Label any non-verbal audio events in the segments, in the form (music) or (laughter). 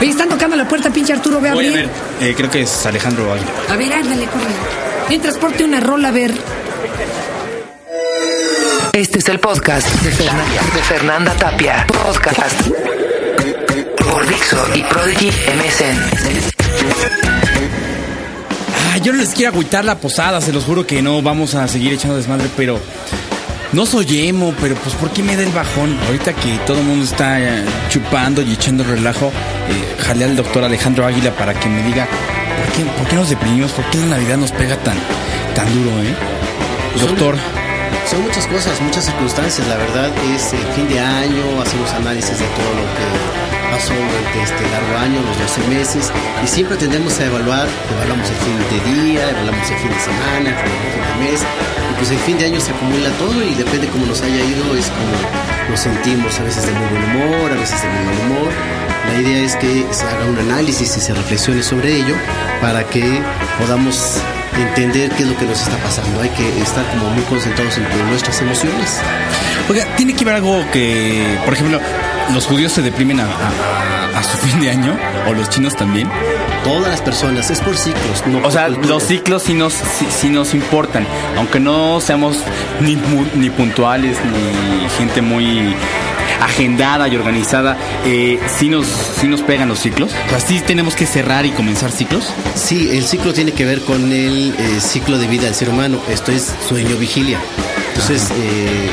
Oye, están tocando la puerta, pinche Arturo, ve a Voy a abrir. ver, eh, creo que es Alejandro Águila. A ver, ándale, corre. Mientras porte una rola, a ver. Este es el podcast de Fernanda, de Fernanda Tapia. Podcast por Dixo y Prodigy MSN. Ah, yo no les quiero agüitar la posada, se los juro que no vamos a seguir echando desmadre, pero no soy emo, pero pues ¿por qué me da el bajón? Ahorita que todo el mundo está eh, chupando y echando relajo, eh, jalé al doctor Alejandro Águila para que me diga ¿por qué, por qué nos deprimimos? ¿Por qué la Navidad nos pega tan, tan duro, eh? Doctor, Son muchas cosas, muchas circunstancias. La verdad es el fin de año, hacemos análisis de todo lo que pasó durante este largo año, los 12 meses, y siempre tendemos a evaluar, evaluamos el fin de día, evaluamos el fin de semana, el fin de mes, y pues el fin de año se acumula todo y depende cómo nos haya ido, es como nos sentimos, a veces de muy buen humor, a veces de muy mal humor. La idea es que se haga un análisis y se reflexione sobre ello para que podamos entender qué es lo que nos está pasando. Hay que estar como muy concentrados en nuestras emociones. oiga, tiene que ver algo que, por ejemplo, los judíos se deprimen a, a- a su (laughs) fin de año, o los chinos también. Todas las personas, es por ciclos. No O por sea, cultura. los ciclos sí nos, sí, sí nos importan, aunque no seamos ni, ni puntuales, ni gente muy agendada y organizada, eh, sí, nos, sí nos pegan los ciclos. O sea, sí tenemos que cerrar y comenzar ciclos. Sí, el ciclo tiene que ver con el eh, ciclo de vida del ser humano. Esto es sueño-vigilia. Entonces, eh,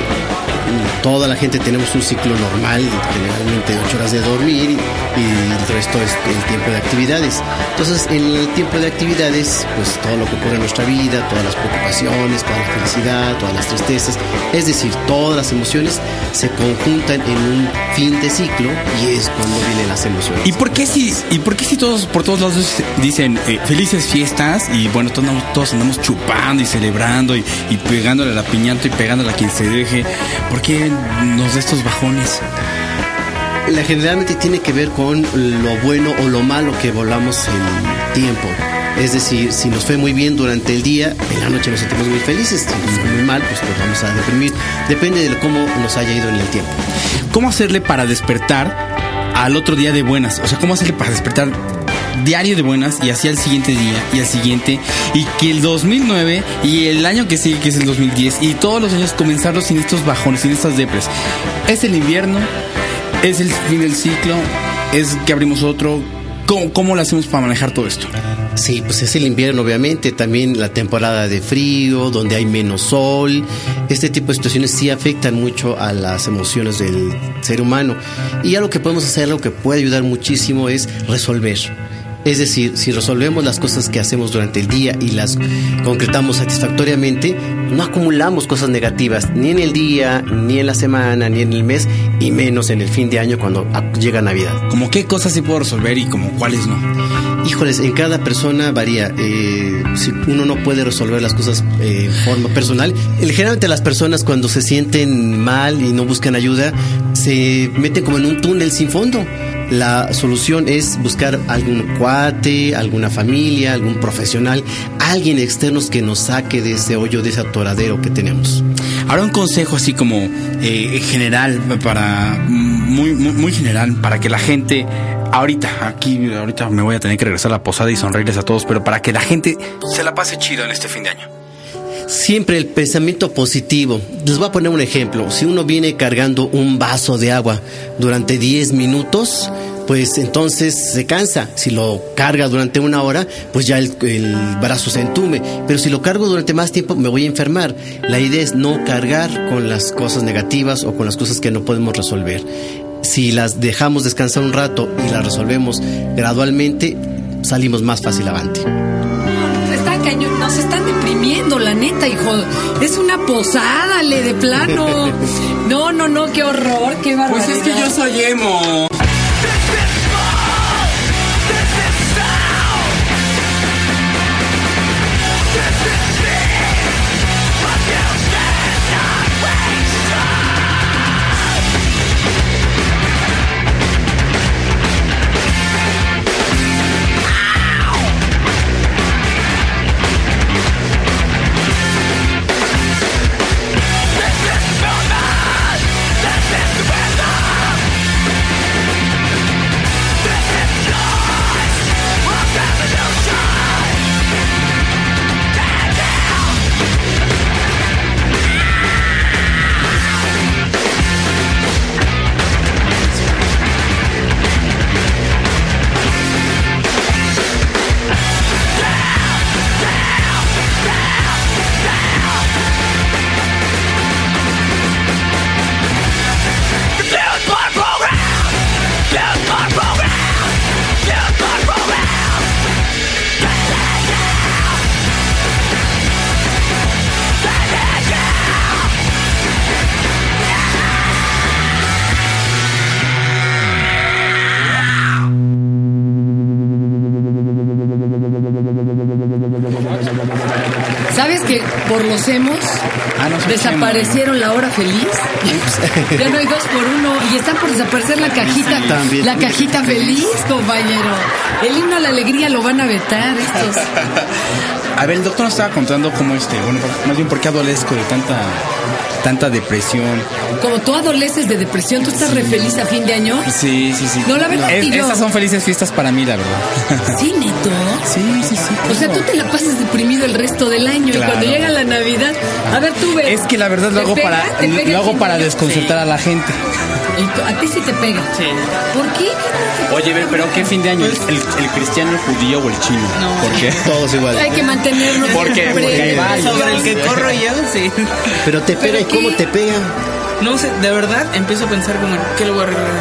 toda la gente tenemos un ciclo normal, generalmente de 8 horas de dormir y el resto es el tiempo de actividades. Entonces, en el tiempo de actividades, pues todo lo que ocurre en nuestra vida, todas las preocupaciones, toda la felicidad, todas las tristezas, es decir, todas las emociones se conjuntan en un fin de ciclo y es cuando vienen las emociones. ¿Y por qué si, y por qué si todos por todos lados dicen eh, felices fiestas y bueno, todos andamos, todos andamos chupando y celebrando y, y pegándole a la piñata y pegándole a quien se deje? ¿Por qué nos da estos bajones? La generalmente tiene que ver con lo bueno o lo malo que volamos en tiempo. Es decir, si nos fue muy bien durante el día, en la noche nos sentimos muy felices. Si nos fue muy mal, pues nos vamos a deprimir. Depende de cómo nos haya ido en el tiempo. ¿Cómo hacerle para despertar al otro día de buenas? O sea, ¿cómo hacerle para despertar diario de buenas y así al siguiente día y al siguiente? Y que el 2009 y el año que sigue, que es el 2010, y todos los años comenzarlos sin estos bajones, sin estas depres. Es el invierno, es el fin del ciclo, es que abrimos otro. ¿Cómo, cómo lo hacemos para manejar todo esto? Sí, pues es el invierno, obviamente, también la temporada de frío, donde hay menos sol. Este tipo de situaciones sí afectan mucho a las emociones del ser humano. Y algo que podemos hacer, algo que puede ayudar muchísimo es resolver. Es decir, si resolvemos las cosas que hacemos durante el día y las concretamos satisfactoriamente, no acumulamos cosas negativas ni en el día, ni en la semana, ni en el mes, y menos en el fin de año cuando llega Navidad. Como qué cosas sí puedo resolver y como cuáles no. Híjoles, en cada persona varía. Eh, si uno no puede resolver las cosas eh, en forma personal, generalmente las personas cuando se sienten mal y no buscan ayuda, se meten como en un túnel sin fondo. La solución es buscar algún cuate, alguna familia, algún profesional, alguien externo que nos saque de ese hoyo, de ese atoradero que tenemos. Ahora un consejo así como eh, general para muy, muy muy general para que la gente ahorita aquí ahorita me voy a tener que regresar a la posada y sonreírles a todos, pero para que la gente se la pase chido en este fin de año. Siempre el pensamiento positivo. Les voy a poner un ejemplo. Si uno viene cargando un vaso de agua durante 10 minutos, pues entonces se cansa. Si lo carga durante una hora, pues ya el, brazo se entume. Pero si lo cargo durante más tiempo, me voy a enfermar. La idea es no cargar con las cosas negativas o con las cosas que no podemos resolver. Si las dejamos descansar un rato y las resolvemos gradualmente, salimos más fácil avante. Nos están la neta, hijo. Es una posada, le de plano. (laughs) No, no, no, qué horror, qué barbaridad. soy emo. Ah, Desaparecieron la hora feliz. (laughs) ya no hay dos por uno. Y están por desaparecer la cajita. También. La cajita (laughs) feliz, compañero. El himno a la alegría lo van a vetar estos. (laughs) A ver, el doctor nos estaba contando cómo este, bueno, más bien por qué adolezco de tanta tanta depresión. Como tú adoleces de depresión, ¿tú estás re feliz a fin de año? Sí, sí, sí. No, la verdad Es- que yo- Estas son felices fiestas para mí, la verdad. (laughs) Sí, neto. Sí, sí, sí. O sea, tú te la pasas deprimido el resto del año Claro. y cuando llega la Navidad, a ver, tú ves. Es que la verdad lo ¿Te hago pega? para ¿Te pega el lo hago para de desconcertar a la gente. Y tú- a ti sí te pega. Sí. ¿Por qué? Oye, ver, pero ¿qué fin de año? ¿El, el cristiano, el judío o el chino? ¿Por qué? (laughs) Todos igual. Hay que mantenernos Siempre- Porque varios. Sobre el que corro yo, sí. Pero te pega y ¿Pero cómo te pega. No sé, de verdad empiezo a pensar como, ¿qué le voy a regalar?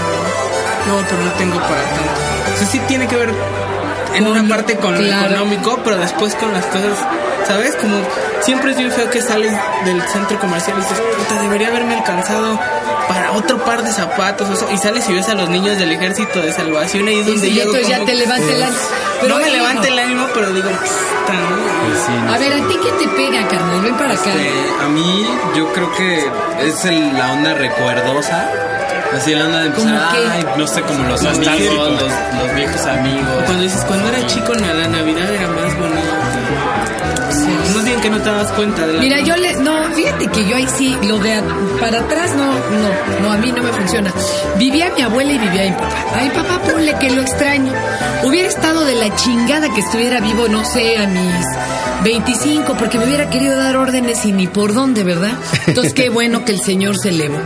No, pero no tengo para tanto. O sea, sí tiene que ver en Con una parte con lo económico, pero después con las cosas, ¿sabes? Como siempre es bien feo que sales del centro comercial y dices, puta, debería haberme alcanzado para otro par de zapatos. o sea, y sales y ves a los niños del ejército de salvación y es Y donde si llego entonces ya te levanta el no me levanta el ánimo, pero digo, puta, ¿no? A ver, ¿a ti qué te pega, carnal? Ven para acá. Este, a mí yo creo que es el- la onda recuerdosa. Así la onda de empezar, ay, no sé, como los amigos, los, los viejos amigos. Cuando dices, cuando era chico, la Navidad era más bonita. Que no te das cuenta de la Mira, yo le. No, fíjate que yo ahí sí, lo de para atrás no, no, no, a mí no me funciona. Vivía mi abuela y vivía mi papá. A mi papá, ponle que lo extraño. Hubiera estado de la chingada que estuviera vivo, no sé, a mis 25, porque me hubiera querido dar órdenes y ni por dónde, ¿verdad? Entonces, qué bueno que el Señor se elevó.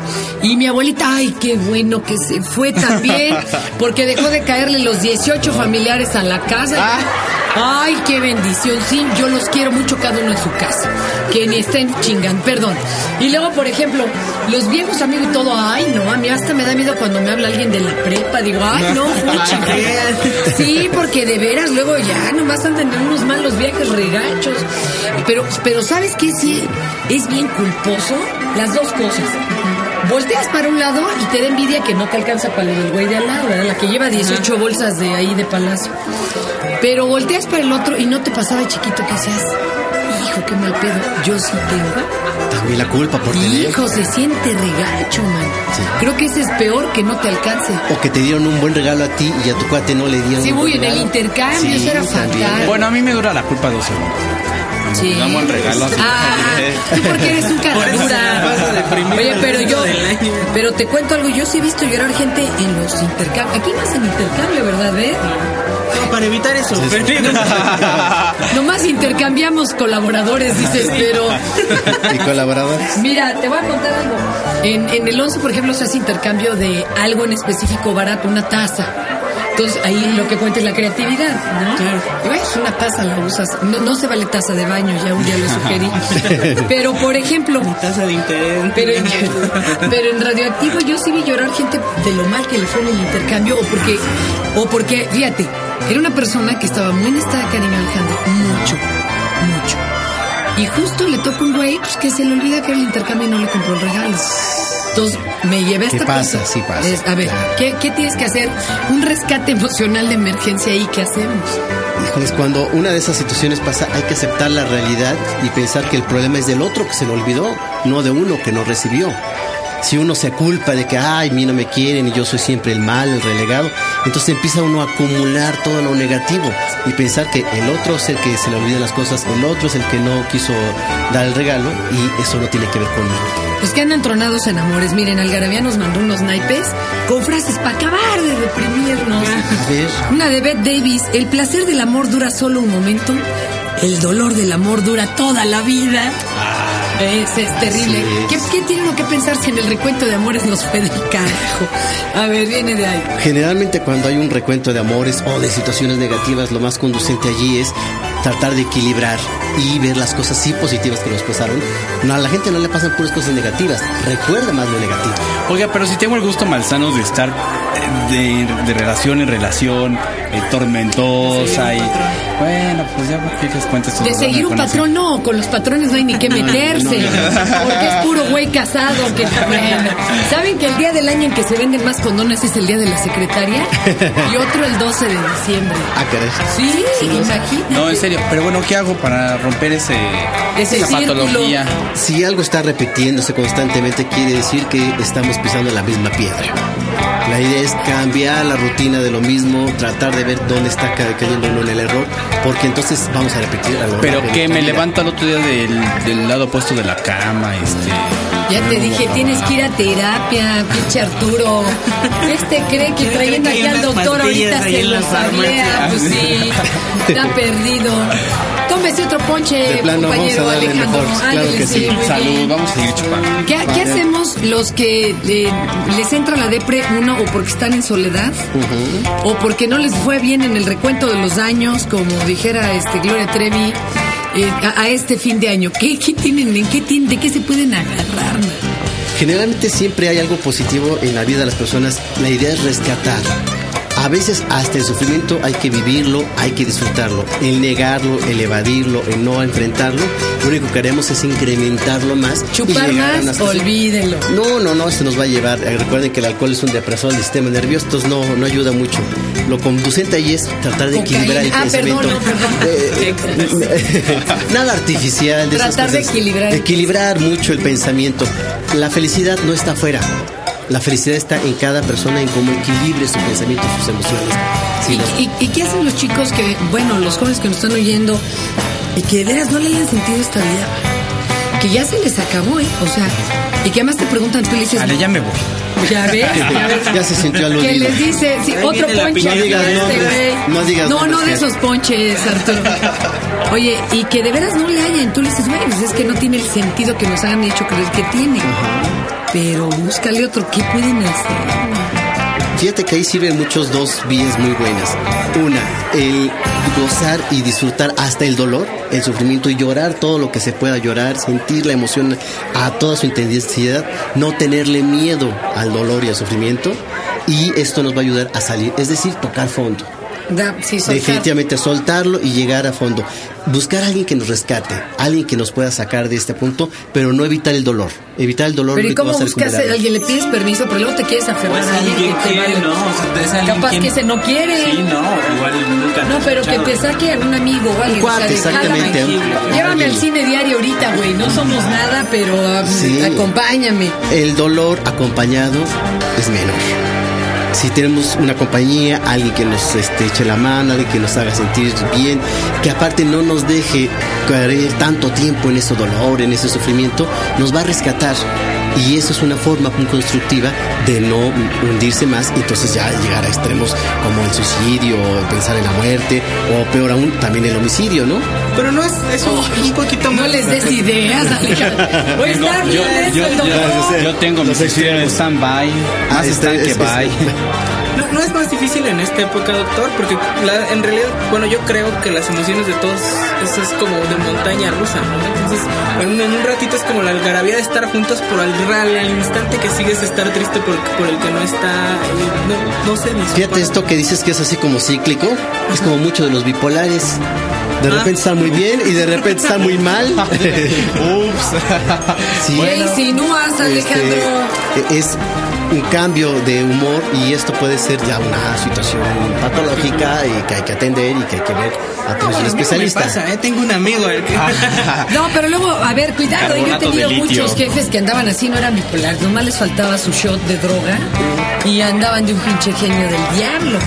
Y mi abuelita, ay, qué bueno que se fue también, porque dejó de caerle los 18 familiares a la casa. Ay, qué bendición. Sí, yo los quiero mucho cada uno en su casa. Que ni estén chingando, perdón. Y luego, por ejemplo, los viejos amigos y todo, ay, no, a mí hasta me da miedo cuando me habla alguien de la prepa. Digo, ay, no, (laughs) fuchi. Sí, porque de veras, luego ya nomás andan en unos malos viajes regachos. Pero, pero ¿sabes qué? Sí, es bien culposo las dos cosas. Volteas para un lado y te da envidia que no te alcanza para del güey de al lado, ¿verdad? La que lleva 18 bolsas de ahí de palacio. Pero volteas para el otro y no te pasaba de chiquito que seas, hijo, qué mal pedo. Yo sí tengo. También la culpa por tener. Hijo, se siente regacho, man. Sí. Creo que ese es peor que no te alcance. O que te dieron un buen regalo a ti y a tu cuate no le dieron Sí, un uy, buen en el intercambio, Sí, eso era también. fatal. Bueno, a mí me dura la culpa dos segundos. Sí. Damos el regalo. Ah, tú porque eres un caradura. Oye, pero yo, pero te cuento algo, yo sí he visto llorar gente en los intercambios. Aquí no hacen intercambio, ¿verdad? ¿Ve? No, para evitar eso. pero- Nomás intercambiamos colaboradores, dices, pero ¿Y colaboradores? mira, te voy a contar algo. En, en el 11, por ejemplo, se hace intercambio de algo en específico barato, una taza. Entonces ahí lo que cuenta es la creatividad, ¿no? Claro. Y ves, una taza la usas. No, no se vale taza de baño, ya un día lo sugerí. (laughs) Pero, por ejemplo, Tasa de interés. Pero en, pero en radioactivo yo sí vi llorar gente de lo mal que le fue en el intercambio o porque, o porque, fíjate, era una persona que estaba muy en estado de cariño Alejandro, mucho, mucho. Y justo le toca un güey pues, que se le olvida que era el intercambio y no le compró el regalo. Entonces me llevé a ¿Qué pasa? Sí pasa. Es, a ver, ¿qué, ¿qué tienes que hacer? Un rescate emocional de emergencia ahí, ¿qué hacemos? Híjoles, cuando una de esas situaciones pasa, hay que aceptar la realidad y pensar que el problema es del otro que se lo olvidó, no de uno que no recibió. Si uno se culpa de que, ay, a mí no me quieren y yo soy siempre el mal, el relegado, entonces empieza uno a acumular todo lo negativo y pensar que el otro es el que se le olvidan las cosas, el otro es el que no quiso dar el regalo y eso no tiene que ver conmigo. Pues que andan tronados en amores. Miren, Algarabía nos mandó unos naipes con frases para acabar de deprimirnos. A ver, Una de Beth Davis, el placer del amor dura solo un momento, el dolor del amor dura toda la vida. Ese es terrible. Así ¿Qué, es. ¿Qué tiene uno que pensar si en el recuento de amores nos fue del carajo? A ver, viene de ahí. generalmente cuando hay un recuento de amores o de situaciones negativas, lo más conducente allí es tratar de equilibrar y ver las cosas sí positivas que nos pasaron. No, a la gente no le pasan puras cosas negativas, recuerda más lo negativo. Oiga, pero si tengo el gusto malsano de estar eh, de, de relación en relación, eh, tormentosa y... Bueno, pues ya porque les cuento esto. De seguir un patrón, no, con los patrones no hay ni que meterse, porque es puro güey casado. Que, bueno, ¿Saben que el día del año en que se venden más condones es el día de la secretaria? Y otro el 12 de diciembre. Ah, caray. Sí, imagínate. No, en serio. Pero bueno, ¿qué hago para romper ese, Ese esa círculo. patología. Si algo está repitiéndose constantemente, quiere decir que estamos pisando la misma piedra. La idea es cambiar la rutina de lo mismo, tratar de ver dónde está ca- cayendo uno en el error, porque entonces vamos a repetir a lo Pero que me vida. levanto al otro día del, del lado opuesto de la cama, este. Ya te dije, tienes que ir a terapia, pinche Arturo. Este cree que trayendo aquí al doctor ahorita se en la lo sablea. farmacia. Pues sí, está perdido. Tómese otro ponche, De plano, vamos compañero a darle Alejandro. mejor, claro Ándale, que sí. muy Salud, vamos a seguir chupando. ¿Qué, qué hacemos los que eh, les entra la depre, uno, o porque están en soledad, o porque no les fue bien en el recuento de los años, como dijera este Gloria Trevi, eh, a, a este fin de año? ¿Qué, qué tienen, en qué tienen, de qué se pueden agarrar? Generalmente siempre hay algo positivo en la vida de las personas. La idea es rescatar. A veces hasta el sufrimiento hay que vivirlo, hay que disfrutarlo. El negarlo, el evadirlo, el no enfrentarlo, lo único que haremos es incrementarlo más. y Chupar llegar a más, olvídenlo. No, no, no, esto nos va a llevar. eh, Recuerden que el alcohol es un depresor del sistema nervioso, entonces no, no ayuda mucho. Lo conducente ahí es tratar de Cocaína. equilibrar el Ah, pensamiento. perdón, no, perdón. Eh, (laughs) (laughs) nada artificial. De esas Tratar de cosas. equilibrar. Equilibrar mucho el pensamiento. La felicidad no está afuera. La felicidad está en cada persona, en cómo equilibre su pensamiento, sus emociones. Sí, no- ¿Y, y, y qué hacen los chicos que, bueno, los jóvenes que nos están oyendo y que de veras no le hayan sentido esta vida? Que ya se les acabó, ¿eh? O sea, y que además te preguntan, tú le dices, Vale, ya me voy. ya ves, ya ves. (laughs) Ya se sintió aludido. Que les dice, sí, otro ponche. No digas nombres, güey. no digas No, de esos ponches, Arturo. Oye, y que de veras no le hayan. Tú le dices, güey, pues es que no tiene el sentido que nos hayan hecho creer que tiene. Pero búscale otro, ¿qué pueden hacer? Fíjate que ahí sirven muchos dos vías muy buenas. Una, el gozar y disfrutar hasta el dolor, el sufrimiento y llorar todo lo que se pueda llorar, sentir la emoción a toda su intensidad, no tenerle miedo al dolor y al sufrimiento. Y esto nos va a ayudar a salir, es decir, tocar fondo. Da, sí, soltar. Definitivamente soltarlo y llegar a fondo. Buscar a alguien que nos rescate, alguien que nos pueda sacar de este punto, pero no evitar el dolor. Evitar el dolor Pero ¿y cómo buscas a alguien? Le pides permiso, pero luego te quieres aferrar Pues a alguien alguien que te que, vale. ¿no? O sea, Capaz quien- que ese no quiere. Sí, no, igual nunca. No, pero que te saque a un amigo o alguien. Cuate, o sea, exactamente, "Jálame, un- Llévame al cine diario ahorita, güey. No somos nada, pero ah, Sí. acompáñame. el dolor acompañado es menor. Si tenemos una compañía, alguien que nos este, eche la mano, alguien que nos haga sentir bien, que aparte no nos deje caer tanto tiempo en ese dolor, en ese sufrimiento, nos va a rescatar. Y eso es una forma muy constructiva de no hundirse más y entonces ya llegar a extremos como el suicidio, pensar en la muerte o peor aún también el homicidio, ¿no? Pero no es, es un, un poquito No más. les des ideas, Alejandro. (laughs) Está yo, bien yo, eso, yo- tengo mi Los sección en extremos. stand-by. Ah, Más este- están que bye. (laughs) No, es más difícil en esta época, doctor, porque la- en realidad, bueno, yo creo que las emociones de todos, eso es como de montaña rusa, ¿no? Entonces, en, en un ratito es como la algarabía de estar juntos, pero al, al, al instante que sigues estar triste por, por el que no está, no, no se. Fíjate esto que dices que es así como cíclico, es como mucho de los bipolares. De Ah. repente están muy bien y de repente están muy mal. (laughs) Ups. Sí. ¿Qué insinúas, Este, Alejandro? es un cambio de humor y esto puede ser ya una situación patológica y que hay que atender y que hay que ver a través de un A mí no me especialista. pasa, ¿eh? Tengo un amigo el que... (laughs) No, pero luego, a ver, cuidado, yo he tenido muchos jefes que andaban así, no eran bipolares, nomás les faltaba su shot de droga y andaban de un pinche genio del diablo.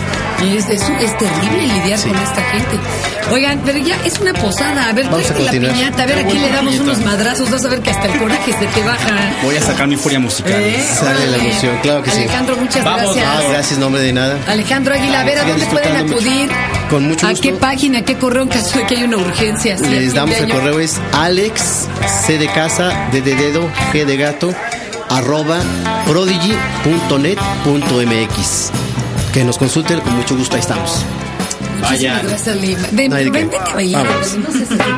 Y es, es, es terrible lidiar con esta gente. Oigan, pero ya es una posada, a ver, Vamos a la continuar. piñata, a ver, aquí le damos unos madrazos, vas a ver que hasta el coraje se te baja. Voy a sacar mi furia musical. ¿Eh? Sale la emoción, claro que sí. Alejandro, muchas Vamos, gracias. Gracias, nombre de nada. Alejandro Aguilar, a ver, ¿a dónde pueden acudir? Con mucho ¿A gusto. qué página, a qué correo en caso de que haya una urgencia? a Les damos el correo es alex c de casa d de dedo g de gato arroba prodigy.net.mx que nos consulten con mucho gusto ahí estamos Muchísimas gracias, Lima. Ven, No hay de ven, qué. vente a bailar. Vamos. No seas así.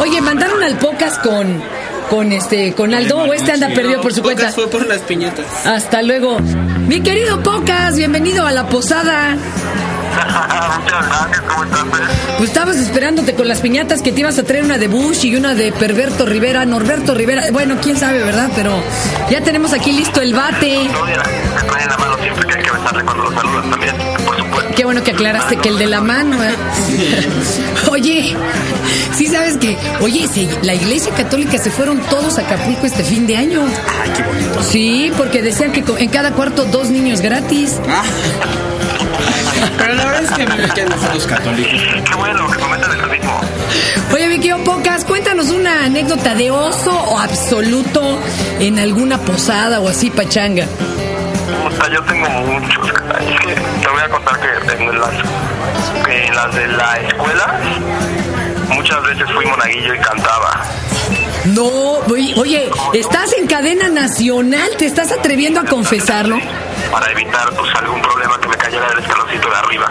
Oye, mandaron al Pocas con con este, con Aldo o este anda perdido por su cuenta. Pocas fue por las piñatas. Hasta luego. Mi querido Pocas, bienvenido a la posada. Muchas gracias, ¿cómo estás? Pues estabas esperándote con las piñatas que te ibas a traer una de Bush y una de Perverto Rivera, Norberto Rivera. Bueno, quién sabe, ¿verdad? Pero ya tenemos aquí listo el bate. No, mira, me traen la mano siempre que hay que besarle cuando lo saludas también, por supuesto. Qué bueno que aclaraste que el de la mano. ¿eh? Oye, sí sabes que, oye, se- la iglesia católica se fueron todos a Acapulco este fin de año. Ay, qué bonito. Sí, porque decían que en cada cuarto dos niños gratis. Pero la verdad es que me quedan Los católicos. Qué bueno que comentan el ritmo. Oye, Vicky Pocas, cuéntanos una anécdota de oso o absoluto en alguna posada o así, pachanga. Puta, yo tengo muchos. Es que te voy a contar que en las, que en las de la escuela muchas veces fui monaguillo y cantaba. No, oye, oye, estás en cadena nacional, ¿te estás atreviendo a confesarlo? Para evitar pues algún problema que me cayera del escaloncito de arriba.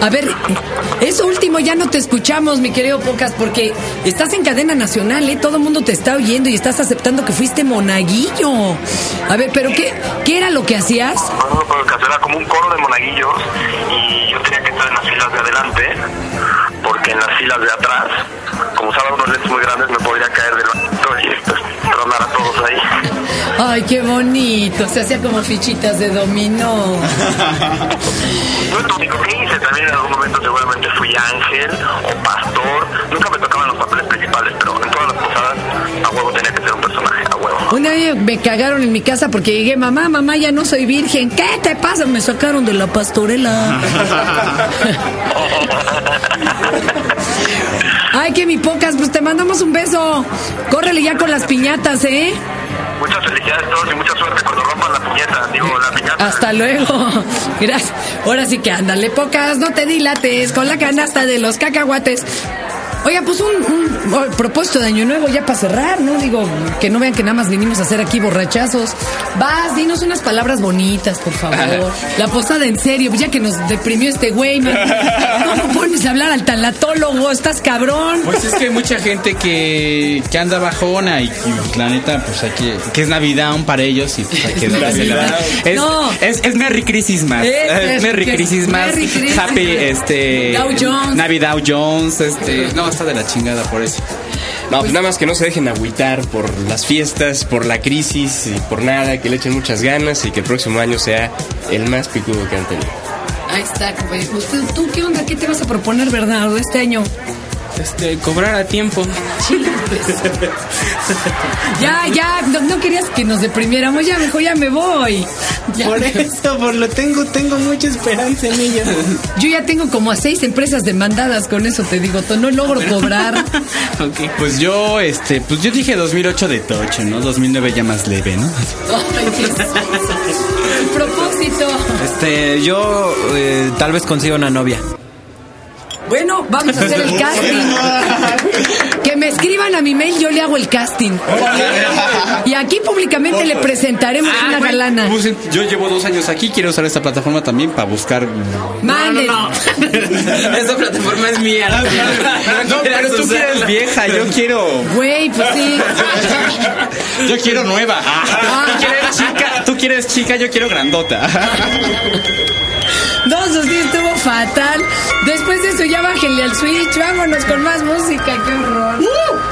A ver, eso último ya no te escuchamos, mi querido Pocas, porque estás en cadena nacional, ¿eh? Todo el mundo te está oyendo y estás aceptando que fuiste monaguillo. A ver, pero ¿qué, qué era lo que hacías? Bueno, por caso era como un coro de monaguillos y yo tenía que estar en las filas de adelante porque en las filas de atrás, como usaban unos lentes muy grandes, me podría caer del banquito y pues tronar a todos ahí. Ay, qué bonito, se hacía como fichitas de dominó. Es lo único que hice, también en algún momento seguramente fui ángel o pastor. Nunca me tocaban los papeles principales, pero en todas las posadas a huevo tenía que ser un personaje, a huevo. Una vez me cagaron en mi casa porque llegué, mamá, mamá, ya no soy virgen. ¿Qué te pasa? Me sacaron de la pastorela. (laughs) (laughs) Ay, que mi pocas, pues te mandamos un beso. Córrele ya con las piñatas, ¿eh? Muchas felicidades a todos y mucha suerte cuando rompan la piñata, digo, la piñata. Hasta luego. (laughs) Gracias. Ahora sí que ándale, pocas, no te dilates con la canasta de los cacahuates. Oiga, pues un, un oh, propósito de año nuevo ya para cerrar, ¿no? Digo, que no vean que nada más vinimos a hacer aquí borrachazos. Vas, dinos unas palabras bonitas, por favor. (laughs) La posada en serio, ya que nos deprimió este güey, man. (laughs) ¿Cómo pones a hablar al talatólogo? ¿Estás cabrón? Pues es que hay mucha gente que, que anda bajona y, y la neta, pues hay que, que es Navidad para ellos y pues hay que (laughs) celebrar. Es, No. es, es Merry Christmas. Es- Es, Merry. Merry Christmas. Happy, este. Dow Jones. Navidad Jones, este. No, está de la chingada por eso. No, pues nada más que no se dejen agüitar por las fiestas, por la crisis y por nada, que le echen muchas ganas y que el próximo año sea el más picudo que han tenido. Ahí está, compadre. Usted, ¿Tú qué onda? ¿Qué te vas a proponer, Bernardo, este año? Este, cobrar a tiempo. (laughs) Ya, ya, no, no querías que nos deprimiéramos, ya mejor ya me voy. Ya. Por eso, por lo tengo, tengo mucha esperanza en ello. Yo ya tengo como a seis empresas demandadas con eso, te digo, no logro cobrar. (laughs) ok. Pues yo, este, pues yo dije 2008 de tocho, ¿no? 2009 ya más leve, ¿no? El (laughs) propósito. Este, yo eh, tal vez consiga una novia. Bueno, vamos a hacer el casting. (laughs) Que me escriban a mi mail, yo le hago el casting. Y aquí públicamente le presentaremos una galana. Pues, yo llevo dos años aquí, quiero usar esta plataforma también para buscar. Manden. (laughs) Esa plataforma es mía. No, pero tú quieres vieja, yo quiero. Güey, pues sí. (laughs) Yo quiero nueva. ¿Tú quieres chica? Tú quieres chica, yo quiero grandota. No, sí estuvo fatal. Después de eso ya bájenle al switch, vámonos con más música, qué horror. Time